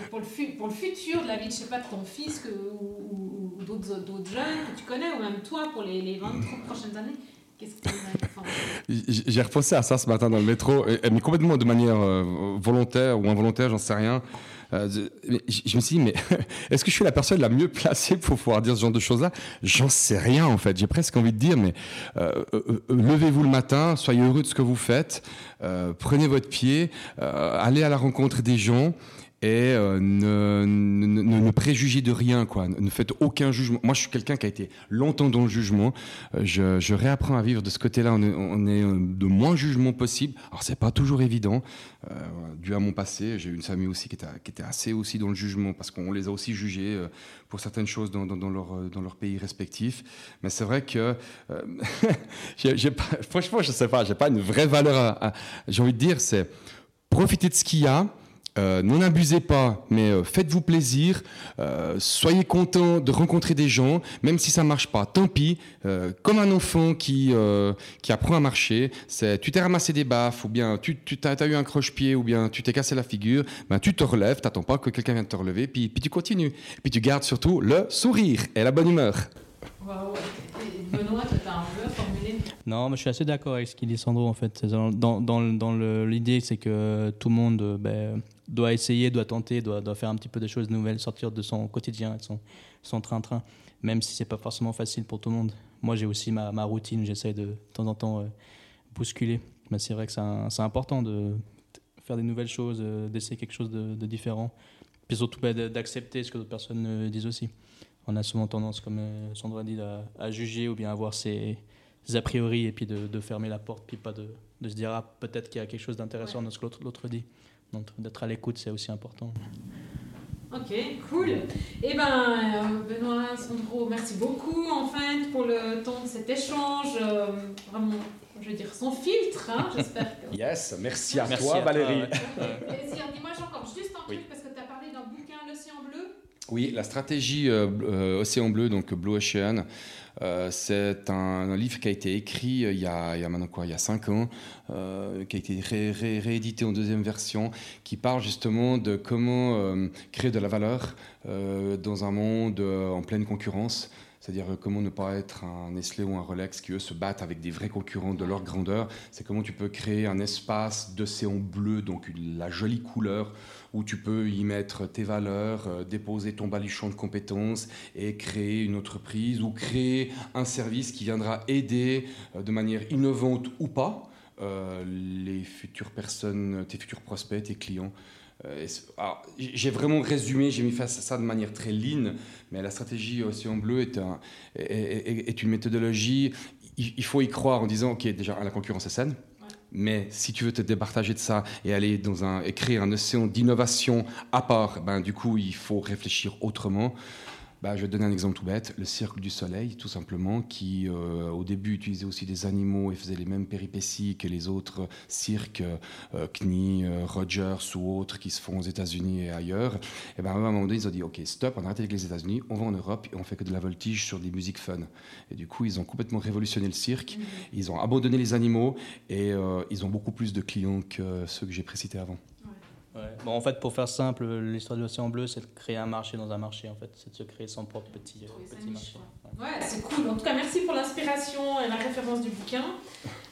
pour, le futur de la vie, je sais pas, de ton fils ou, d'autres jeunes que tu connais, ou même toi, pour les, les 20, 30 prochaines années, qu'est-ce que J'ai repensé à ça ce matin dans le métro, mais complètement de manière volontaire ou involontaire, j'en sais rien. Euh, je, me suis dit, mais est-ce que je suis la personne la mieux placée pour pouvoir dire ce genre de choses-là? J'en sais rien en fait. J'ai presque envie de dire, mais euh, euh, levez-vous le matin, soyez heureux de ce que vous faites, prenez votre pied, allez à la rencontre des gens et euh, ne, ne, ne, préjugez de rien, quoi. Ne faites aucun jugement. Moi, je suis quelqu'un qui a été longtemps dans le jugement. Euh, je, réapprends à vivre de ce côté-là. On est, on est euh, de moins jugement possible. Alors, c'est pas toujours évident. Euh, dû à mon passé, j'ai une famille aussi qui était, qui était assez aussi dans le jugement parce qu'on les a aussi jugés pour certaines choses dans, dans, leur, dans leur pays respectifs. Mais c'est vrai que, euh, j'ai, pas, franchement, je sais pas, j'ai pas une vraie valeur. j'ai envie de dire, c'est profiter de ce qu'il y a euh, n'en abusez pas, mais euh, faites-vous plaisir. Euh, soyez content de rencontrer des gens, même si ça marche pas. Tant pis. comme un enfant qui qui apprend à marcher, tu t'es ramassé des baffes, ou bien tu tu as, eu un croche-pied, ou bien tu t'es cassé la figure. Ben tu te relèves, t'attends pas que quelqu'un vienne te relever, puis puis tu continues. Puis tu gardes surtout le sourire et la bonne humeur. Benoît, tu un peu Non, mais je suis assez d'accord avec ce qu'il dit Sandro en fait. Dans, l'idée, c'est que tout le monde ben, doit essayer, doit tenter, doit, faire un petit peu des choses nouvelles, sortir de son quotidien, de son train-train, même si c'est pas forcément facile pour tout le monde. Moi, j'ai aussi ma, routine, j'essaie de, de temps en temps euh, bousculer. Mais c'est vrai que c'est important de faire des nouvelles choses, euh, d'essayer quelque chose de, différent, puis surtout bah, d'accepter ce que d'autres personnes euh, disent aussi. On a souvent tendance, comme Sandra dit, à, juger ou bien à avoir ses, a priori et puis de, de, fermer la porte, puis pas de, de se dire ah, peut-être qu'il y a quelque chose d'intéressant dans ce que l'autre dit. Donc d'être à l'écoute, c'est aussi important. Ok, cool. Eh ben, euh, Benoît, Sandro, merci beaucoup en fait pour le temps de cet échange. Euh, vraiment, je veux dire, sans filtre, hein, j'espère. Que... Yes, merci à toi, Valérie. Plaisir. Dis-moi encore juste un truc parce que tu as parlé d'un bouquin, L'Océan Bleu. Oui, la stratégie euh, Océan Bleu, donc Blue Ocean. Euh, c'est un, livre qui a été écrit euh, il, y a, maintenant quoi, il y a cinq ans, euh, qui a été réédité en deuxième version, qui parle justement de comment créer de la valeur dans un monde en pleine concurrence. C'est-à-dire comment ne pas être un Nestlé ou un Rolex qui, eux, se battent avec des vrais concurrents de leur grandeur. C'est comment tu peux créer un espace d'océan bleu, donc la jolie couleur, où tu peux y mettre tes valeurs, euh, déposer ton baluchon de compétences et créer une entreprise ou créer un service qui viendra aider euh, de manière innovante ou pas euh, les futures personnes, tes futurs prospects, tes clients. j'ai vraiment résumé, j'ai mis face à ça de manière très lean, mais la stratégie Océan Bleu est, un, est, une méthodologie. Il, faut y croire en disant, ok, déjà la concurrence est saine, mais si tu veux te départager de ça et aller dans un, créer un océan d'innovation à part, ben, du coup, il faut réfléchir autrement. Bah, je vais te donner un exemple tout bête, le Cirque du Soleil, tout simplement, qui euh, au début utilisait aussi des animaux et faisait les mêmes péripéties que les autres cirques, euh, CNI, euh, Rogers ou autres qui se font aux États-Unis et ailleurs. Et ben, à un moment donné, ils ont dit Ok, stop, on arrête avec les États-Unis, on va en Europe et on fait que de la voltige sur des musiques fun. Et du coup, ils ont complètement révolutionné le cirque, mmh. ils ont abandonné les animaux et ils ont beaucoup plus de clients que ceux que j'ai précités avant. Bon, en fait, pour faire simple, l'histoire de l'océan bleu, c'est de créer un marché dans un marché, en fait. C'est de se créer son propre petit, petit marché. Ouais, c'est cool. En tout cas, merci pour l'inspiration et la référence du bouquin.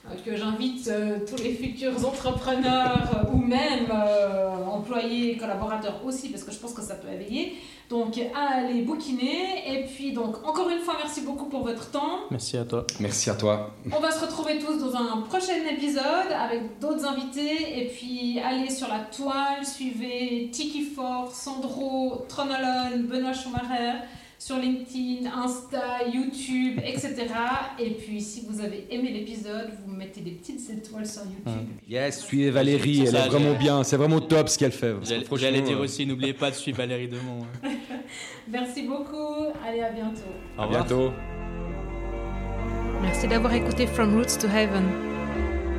euh, que j'invite euh, tous les futurs entrepreneurs euh, ou même euh, employés, collaborateurs aussi, parce que je pense que ça peut éveiller. Donc, à aller bouquiner. Et puis, donc, encore une fois, merci beaucoup pour votre temps. Merci à toi. Merci à toi. On va se retrouver tous dans un prochain épisode avec d'autres invités. Et puis, allez sur la toile, suivez Tiki Fort, Sandro, Tronolon, Benoît Schumacher sur LinkedIn, Insta, YouTube, etc. Et puis, si vous avez aimé l'épisode, vous mettez des petites étoiles sur YouTube. Yes, suivez Valérie, elle est vraiment bien, c'est vraiment top ce qu'elle fait. J'allais dire euh, aussi, n'oubliez pas de suivre Valérie Demont. hein. Merci beaucoup. Allez, à bientôt. À bientôt. Merci d'avoir écouté From Roots to Heaven.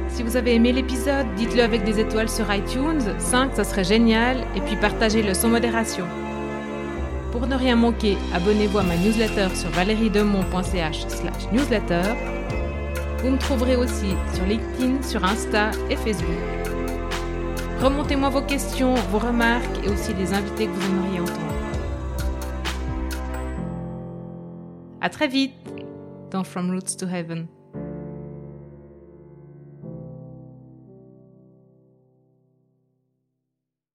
Si vous avez aimé l'épisode, dites-le avec des étoiles sur iTunes, 5 ça serait génial, et puis partagez-le sans modération. Pour ne rien manquer, abonnez-vous à ma newsletter sur valeriedemont.ch slash newsletter. Vous me trouverez aussi sur LinkedIn, sur Insta et Facebook. Remontez-moi vos questions, vos remarques et aussi les invités que vous aimeriez entendre. À très vite dans From Roots to Heaven.